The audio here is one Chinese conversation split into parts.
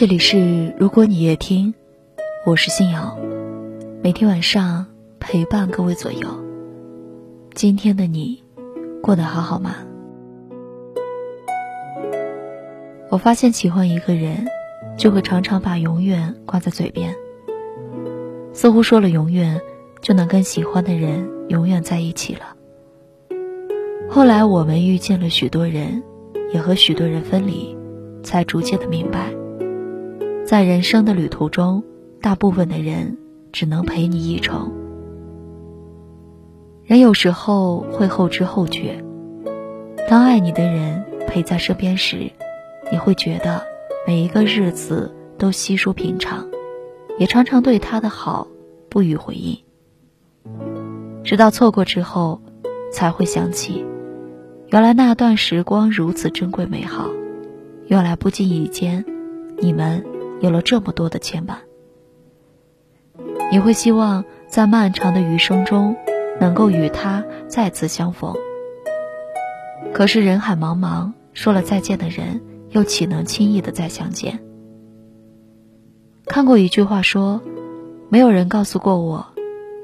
这里是如果你也听，我是信瑶，每天晚上陪伴各位左右。今天的你过得好好吗？我发现喜欢一个人，就会常常把永远挂在嘴边，似乎说了永远，就能跟喜欢的人永远在一起了。后来我们遇见了许多人，也和许多人分离，才逐渐的明白。在人生的旅途中，大部分的人只能陪你一程。人有时候会后知后觉，当爱你的人陪在身边时，你会觉得每一个日子都稀疏平常，也常常对他的好不予回应。直到错过之后，才会想起，原来那段时光如此珍贵美好，原来不经意间，你们。有了这么多的牵绊，你会希望在漫长的余生中能够与他再次相逢。可是人海茫茫，说了再见的人，又岂能轻易的再相见？看过一句话说，没有人告诉过我，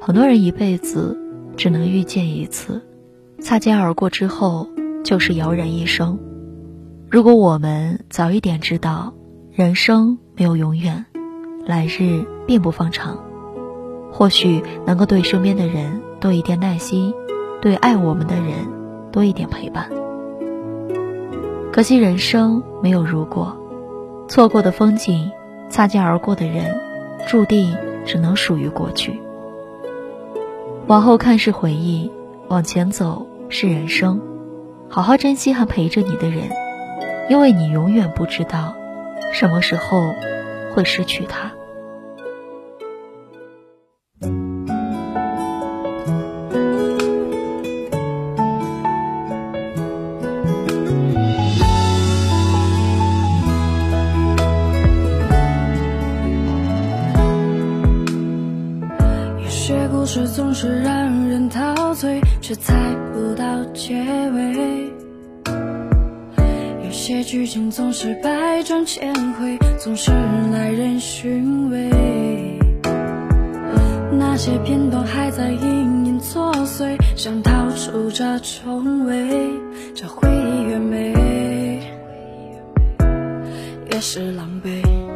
很多人一辈子只能遇见一次，擦肩而过之后就是遥然一生。如果我们早一点知道。人生没有永远，来日并不方长。或许能够对身边的人多一点耐心，对爱我们的人多一点陪伴。可惜人生没有如果，错过的风景，擦肩而过的人，注定只能属于过去。往后看是回忆，往前走是人生。好好珍惜还陪着你的人，因为你永远不知道。什么时候会失去他？有些故事总是让人陶醉，却猜不到结尾。些剧情总是百转千回，总是耐人寻味。那些片段还在隐隐作祟，想逃出这重围，这回忆越美，越是狼狈。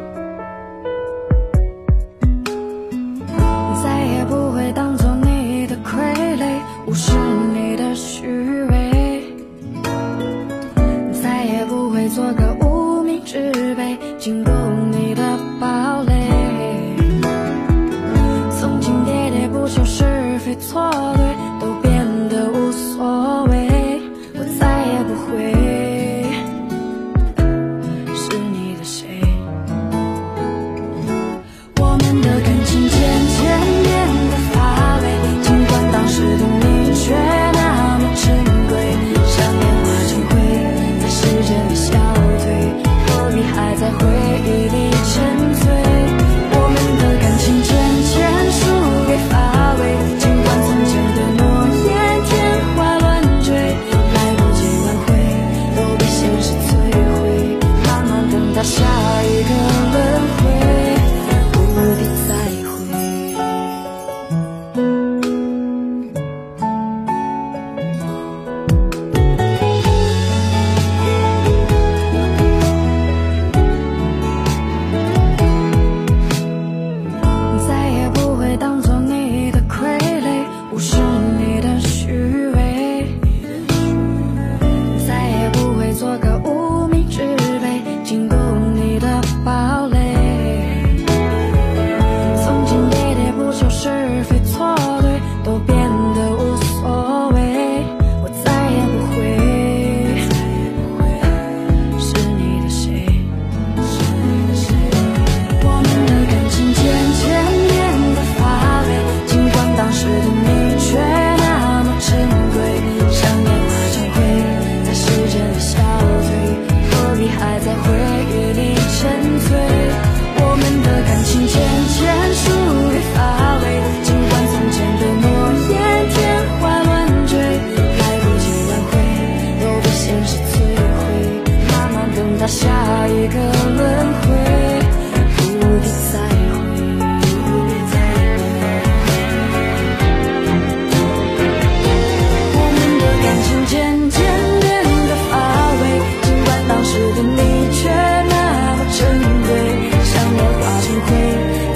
做个无名之辈，经过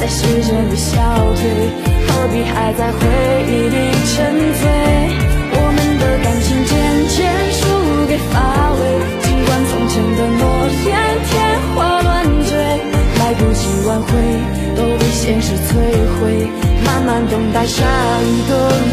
在时间里消退，何必还在回忆里沉醉？我们的感情渐渐输给乏味，尽管从前的诺言天花乱坠，来不及挽回，都被现实摧毁，慢慢等待下一个。